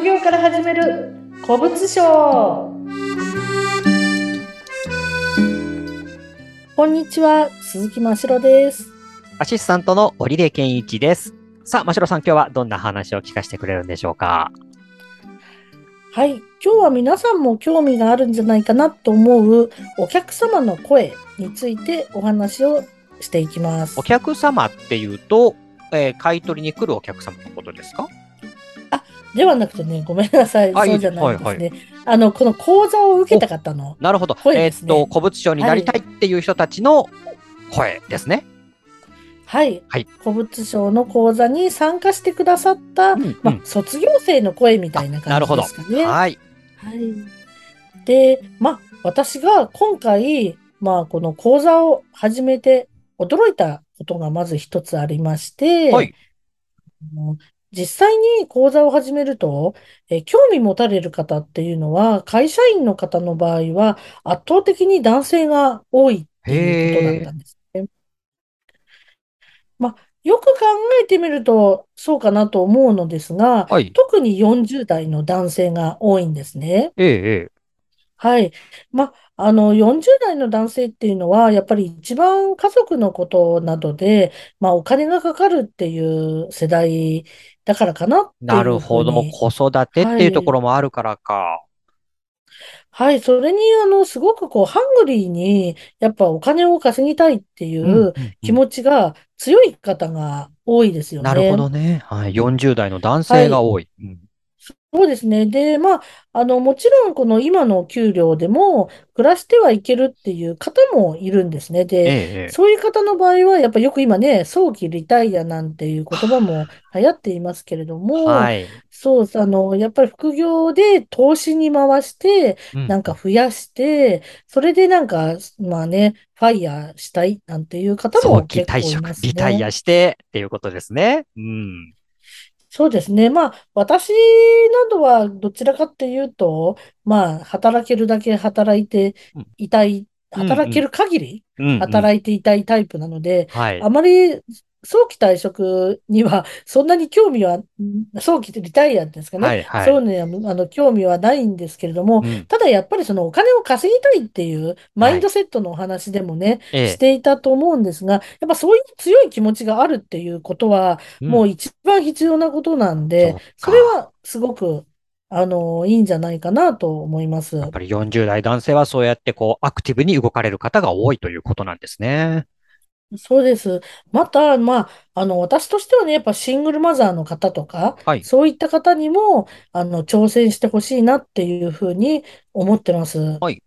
副業から始める古物商。こんにちは鈴木真城です。アシスタントの織出健一です。さあ、真城さん、今日はどんな話を聞かせてくれるんでしょうか？はい今日は皆さんも興味があるんじゃないかなと思うお客様の声についてお話をしていきます。お客様っていうと、えー買い取りに来るお客様のことですか？ではなくてねごめんなさいあそうじゃないですね、はいはあのこの講座を受けた方のなるほど。えーっと、古物商になりたいっていう人たちの声ですね。はい、はい古物商の講座に参加してくださった、うんうんまあ、卒業生の声みたいな感じ。ですかね。はい。はい。で、まあ、私が今回、まあ、この講座を始めて驚いたことがまず一つありまして、はい。実際に講座を始めると、えー興味持たれる方っていうのは、会社員の方の場合は圧倒的に男性が多いっていうことだったんですね。まあ、よく考えてみるとそうかなと思うのですが、はい。特に40代の男性が多いんですね。えええはい。ま、あの、40代の男性っていうのは、やっぱり一番家族のことなどで、まあ、お金がかかるっていう世代だからかなってえないうるほど。ふうに。子育てっていうところもあるからか。はい。それに、あの、すごくこう、ハングリーに、やっぱお金を稼ぎたいっていうんうんう気持ちが強い方が多いですよなるほね。どね。はい。40代の男性が多い。うんそうですね。で、まあ、あの、もちろん、この今の給料でも、暮らしてはいけるっていう方もいるんですね。えで、えええそういう方の場合は、やっぱよく今ね、早期リタイアなんていう言葉も 流行っていますけれども、はい。そう、あの、やっぱり副業で投資に回して、うんなんか増やして、それでなんか、まあね、ファイヤーしたいなんていう方も早期退職結構いま、すリタイね。アしてっていうことですね。うん。そうですね。まあ、私などはどちらかっていうと、まあ、働けるだけ働いてうんいたい、働ける限りうんうん働いていたいタイプなので、はいあ。まり早期退職には そんなに興味は、ん早期でリタイアですかね。はいはい。そういうのにはあの興味はないんですけれども、うんただやっぱりそのお金を稼ぎたいっていうマインドセットのお話でもね、ええしていたと思うんですが、やっぱそういう強い気持ちがあるっていうことは、もう一番必要なことなんで、それはすごく、あの、いいんじゃないかなと思います。やっぱり40代男性はそうやってこうアクティブに動かれる方が多いということなんですね。そうです。また、まあ、あの、私としてはね、やっぱシングルマザーの方とか、はい。そういった方にも、あの、挑戦してほしいなっていうふうに思ってます。はい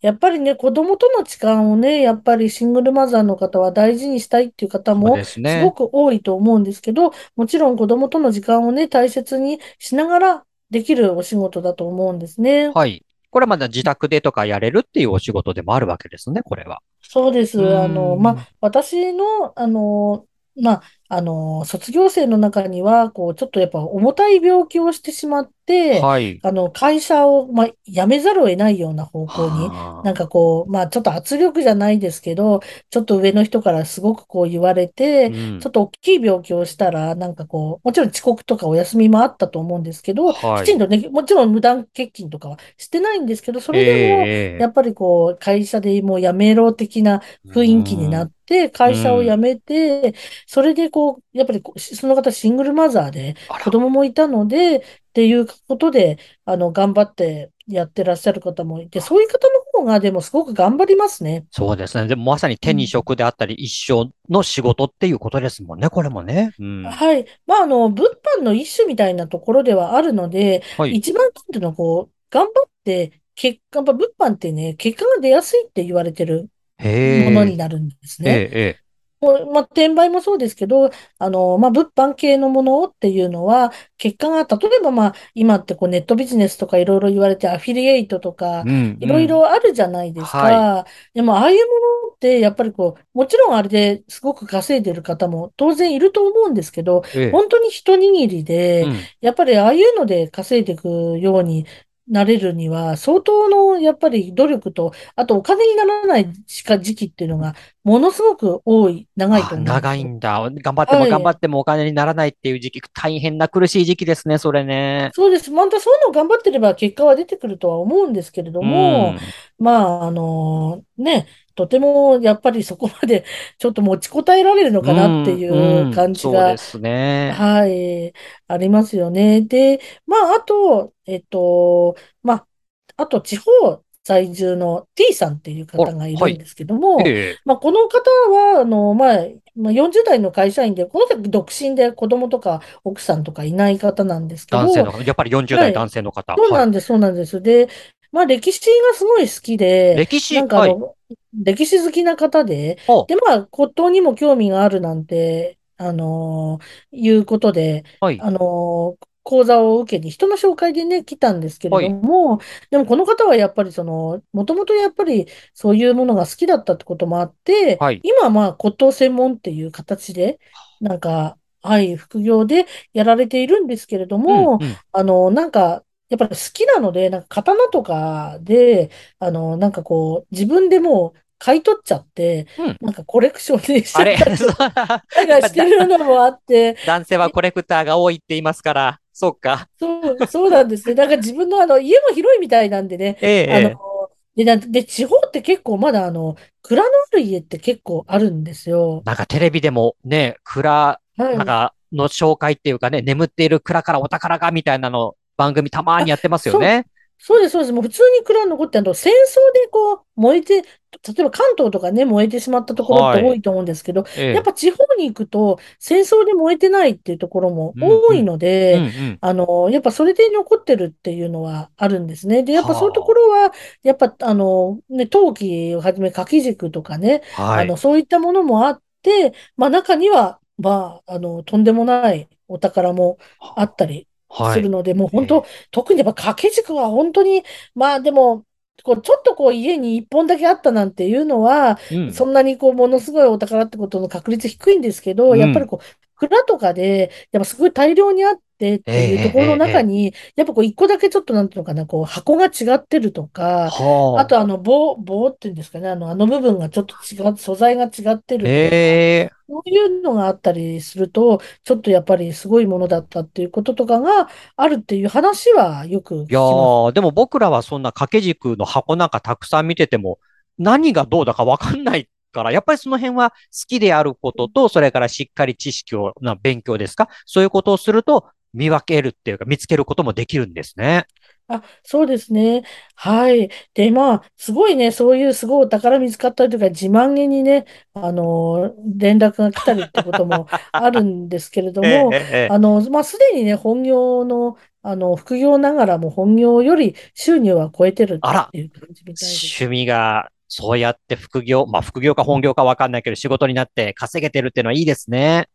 やっぱりね、子供との時間をね、やっぱりシングルマザーの方は大事にしたいっていう方そうもですねすごく多いと思うんですけど、もちろん子供との時間をね、大切にしながらできるお仕事だと思うんですね。はい。これはまだ自宅でとかやれるっていうお仕事でもあるわけですね、これは。そうです。うんあの、まあ、私の、あの、まあ、あの、卒業生の中には、こう、ちょっとやっぱ重たい病気をしてしまって、はい。あの、会社を、まあ、辞めざるを得ないような方向に、はあなんかこう、まあ、ちょっと圧力じゃないですけど、ちょっと上の人からすごくこう言われて、うん。ちょっと大きい病気をしたら、なんかこう、もちろん遅刻とかお休みもあったと思うんですけど、はい。きちんとね、もちろん無断欠勤とかはしてないんですけど、それでも、ええやっぱりこう、会社でもう辞めろ的な雰囲気になって、会社を辞めて、それでこう、やっぱりその方シングルマザーで、子供もいたので、っていうことで、あの、頑張ってやってらっしゃる方もいて、そういう方の方がでもすごく頑張りますね。そうですね。でもまさに手に職であったり、一生の仕事っていうことですもんね、これもね。うん。はい。まあ、あの、物販の一種みたいなところではあるので、はい。一番なんていうの、こう、頑張って、結果、物販ってね、結果が出やすいって言われてる。ものになるんですね。ええ、まあ、転売もそうですけど、あの、まあ、物販系のものっていうのは、結果が、例えば、まあ、今ってこうネットビジネスとかいろいろ言われて、アフィリエイトとか。いろいろあるじゃないですか。はでも、ああいうものって、やっぱりこう、もちろんあれですごく稼いでる方も当然いると思うんですけど、ええ。本当に一握りで、うんやっぱりああいうので稼いでいくようになれるには、相当のやっぱり努力と、あとお金にならないしか時期っていうのが、ものすごく多い、長いと思うんですよ。いんだ。頑張っても頑張はい。ってもお金にならないっていう時期、大変な苦しい時期ですね、それね。そうです。またそういうの頑張ってれば結果は出てくるとは思うんですけれどうも、ん。まあ、あのね、とてもやっぱりそこまで ちょっと持ちこたえられるのうかなってん、いううん、感じが、そうですね。はい、ありますよね。で、まあ、あと、えっと、まあ、あと地方在住の T さんっていう方がいはい。るんですけども、ええ、まあ、この方は、あの、まあ、まあ、40代の会社員で、この人は独身で子供とか奥さんとかいない方なんですけど、男性の方、やっぱり40代はい。男性の方。はい。そうなんです、そうなんです。で、まあ歴史がすごい好きで、歴史、はい。なんかあの、歴史好きな方で、あ、で、まあ骨董にも興味があるなんて、あのーいうことで、はい、あのー講座を受けに人の紹介でね、来たんですけれはい、ども、でもこの方はやっぱりその、もともとやっぱりそういうものが好きだったってこともあって、はい。今はまあ骨董専門っていう形で、なんか、はい、副業でやられているんですけれどうん、も、うん、あの、なんか、やっぱり好きなので、なんか刀とかで、あの、なんかこう、自分でもう買い取っちゃって、うん。なんかコレクションでしちあれ、ゃったり なんかしてるのもあって、男性はコレクターが多いって言いますから、そうか。そう、そうなんですね。なんか自分のあの、家も広いみたいなんでね、ええ、あの、ええ。で、なで、地方って結構まだあの、蔵のある家って結構あるんですよ。なんかテレビでもね、蔵、はい。なんかの紹介っていうかね、眠っている蔵からお宝がみたいなの番組たまにあ、やってますよね。そうです、そうです。もう普通に蔵残って、あの、戦争でこう、燃えて、例えば関東とかね、燃えてしまったところってはい。多いと思うんですけど、ええ。やっぱ地方に行くと、戦争で燃えてないっていうところも。多いのうん、で、うん。あの、やっぱそれで残ってるっていうのはあるんですね。で、やっぱそういうとこはろは、やっぱ、あの、ね、陶器をはじめ掛け軸とかね、あ。はい。あの、そういったものもあって、まあ中には、まあ、あの、とんでもないお宝もあったりはい。するので、もう本当、ええ。特にやっぱ掛け軸は本当に、まあでも、こうちょっとこう家に一本だけあったなんていうのは、うん。そんなにこうものすごいお宝ってことの確率低いんですけど、うん。やっぱりこう、蔵とかで、やっぱすごい大量にあってっええ、ていうところのええ、ええ。中に、やっぱこう一個だけちょっとなんていうのかな、こう箱が違ってるとか、あとあはあ。の棒、棒っていうんですかね、あの、あの部分がちょっと違う、素材が違ってるとか、ええ。そういうのがあったりすると、ちょっとやっぱりすごいものだったっていうこととかがあるっていう話はよく聞いやきます。ー、でも僕らはそんな掛け軸の箱なんかたくさん見てても、何がどうだかわかんないから、やっぱりその辺は好きであることと、それからしっかり知識を、な勉強ですか？そういうことをすると、見分けるっていうか、見つけることもできるんですね。あ、そうですね。はい。で、まあ、すごいね、そういうすごいお宝見つかったりとか、自慢げにね、あの、連絡が来たりってことも あるんですけれどええ、も、ええ、ええあの、まあ、すでにね、本業の、あの、副業ながらも本業より収入は超えてるあら、っていう感じみたいで趣す。味が、そうやって副業、まあ副業か本業かわかんないけど、仕事になって稼げてるっていうのはいいですね。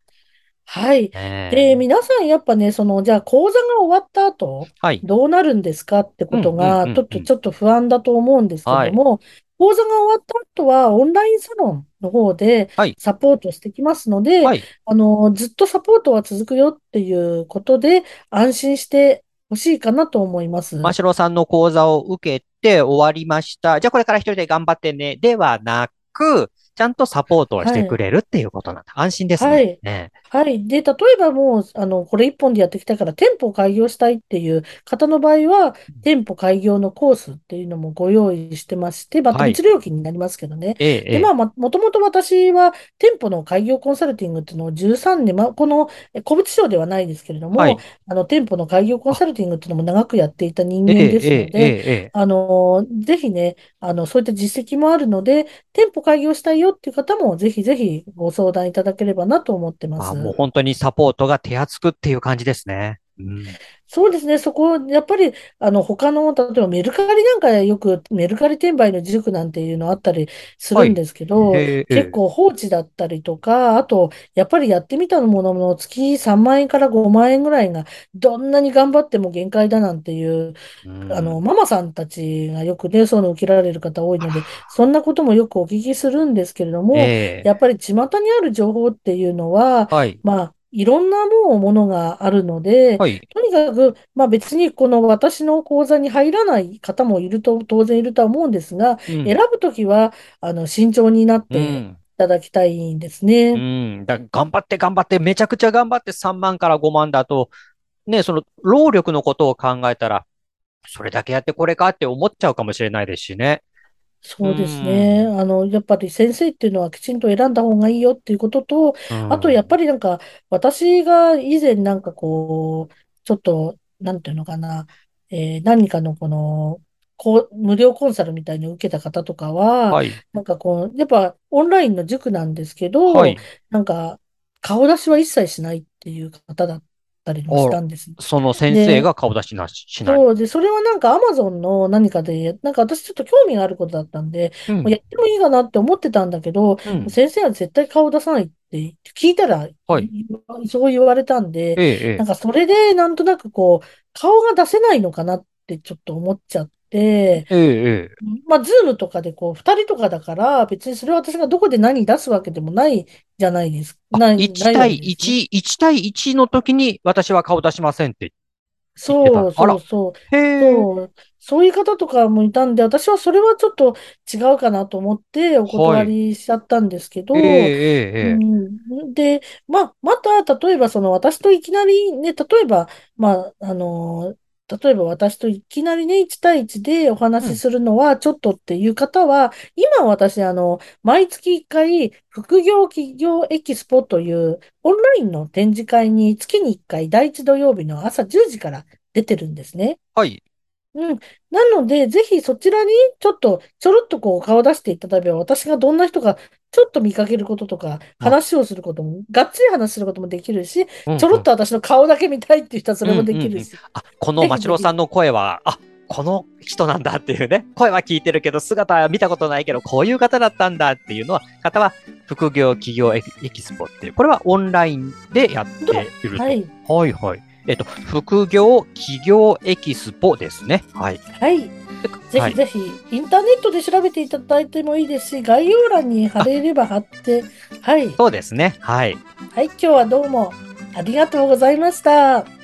はい。で、ええ皆さんやっぱね、その、じゃあ講座が終わった後、はい。どうなるんですかってことが、うん、ちょっと、うん。ちょっと不安だと思うんですけはい。ども、講座が終わった後は、オンラインサロンの方ではい。サポートしてきますので、はい。あの、ずっとサポートは続くよっていうことで、安心してほしいかなと思います。真城さんの講座を受けて終わりました。じゃあこれから一人で頑張ってね。ではなく、ちゃんとサポートをしてくはい。れるっていうことなんだ。安心ですね。はい。ねはい。で、例えばもう、あの、これ一本でやってきたから店舗開業したいっていう方の場合は、店舗開業のコースっていうのもご用意してまして、またはい。別料金になりますけどね。ええ、えで、まえ。あ、ま、もともと私は店舗の開業コンサルティングっていうのを13年、まあ、このえ古物商ではないですけれども、はい。あの、店舗の開業コンあ、サルティングっていうのも長くやっていた人ええ、間ですので。あの、ぜひね、あの、そういった実績もあるので、店舗開業したいよっていう方も、ぜひぜひご相談いただければなと思ってまあ、もう。本当にサポートが手厚くっていう感じですね。うん。そうですね、そこ、やっぱり、あの、他の、例えばメルカリなんかよく、メルカリ転売の塾なんていうのあったりすはい。るんですけど、へえ、ええ。結構放置だったりとか、あと、やっぱりやってみたものの月3万円から5万円ぐらいが、どんなに頑張っても限界だなんていう、うあの、ん。ママさんたちがよくね、そういうの受けられる方多い。ので、そんなこともよくお聞きするんですけれどえも、え。やっぱり巷にある情報っていうのは、はい。まあ、いろんなもうものがあるので、はい。とにかく、まあ別にこの私の講座に入らない方もいると、当然いるとは思うんですが、選うん。ぶときは、あの、慎重になってうん。いただきたいんですうね。ん。だ、頑張って頑張って、めちゃくちゃ頑張って3万から5万だと、ね、その労力のことを考えたら、それだけやってこれかって思っちゃうかもしれないですしね。うそうですね。ん。あの、やっぱり先生っていうのはきちんと選んだ方がいいよっていうことと、うあとやっぱん。りなんか、私が以前なんかこう、ちょっと、なんていうのかな、えー何かのこの、こう、無料コンサルみたいに受けた方とかは、はい。なんかこう、やっぱオンラインの塾なんですけど、はい。なんか、顔出しは一切しないっていう方だったりもしお、たんです。その先生で、が顔出しなし、しない。そうで、それはなんかアマゾンの何かで、なんか私ちょっと興味があることだったんで、うん。もうやってもいいかなって思ってたんだけど、うん。先生は絶対顔出さないって聞いたら、いはい。そう言われたんで、ええ、ええ。なんかそれでなんとなくこう、顔が出せないのかなってちょっと思っちゃって、ええ、ええ。まあ、ズームとかでこう、二人とかだから、別にそれは私がどこで何出すわけでもないじゃないです。あ、ない、1ないわ対けですね。1、1対1の時に私は顔出しませんって言ってた。そうあら。そうそう。へえ。そう。そういう方とかもいたんで、私はそれはちょっと違うかなと思ってお断はい。りしちゃったんですけええ、ど、うええ、ええ。ん、で、まあ、また、例えばその私といきなりね、例えば、まあ、あの、例えば私といきなりね、1対1でおうん。話しするのはちょっとっていう方は、今私、あの、毎月1回、副業企業エキスポというオンラインの展示会に月に1回、第1土曜日の朝10時から出てるんですね。はい。うん。なので、ぜひそちらにちょっと、ちょろっとこう顔出していただければ、私がどんな人かちょっと見かけることとか、あ、話をすることも、がっつり話することもできるし、うん、ちょろっうん。と私の顔だけ見たいっていう人はそうん、れも。できるし、あ、このぜひぜひ。マシロさんの声は、あ、この人なんだっていうね。声は聞いてるけど、姿は見たことないけど、こういう方だったんだっていうのは、方は、副業企業エキスポっていう、これはオンラインでやってどいると。はい。はい、はい。えっと、副業企業エキスポですね。はい。はい。ぜはい。ひぜひ、インターネットで調べていただいてもいいですし、概要欄に貼あ、れれば貼って、はい。そうですね。はい。はい、今日はどうもありがとうございました。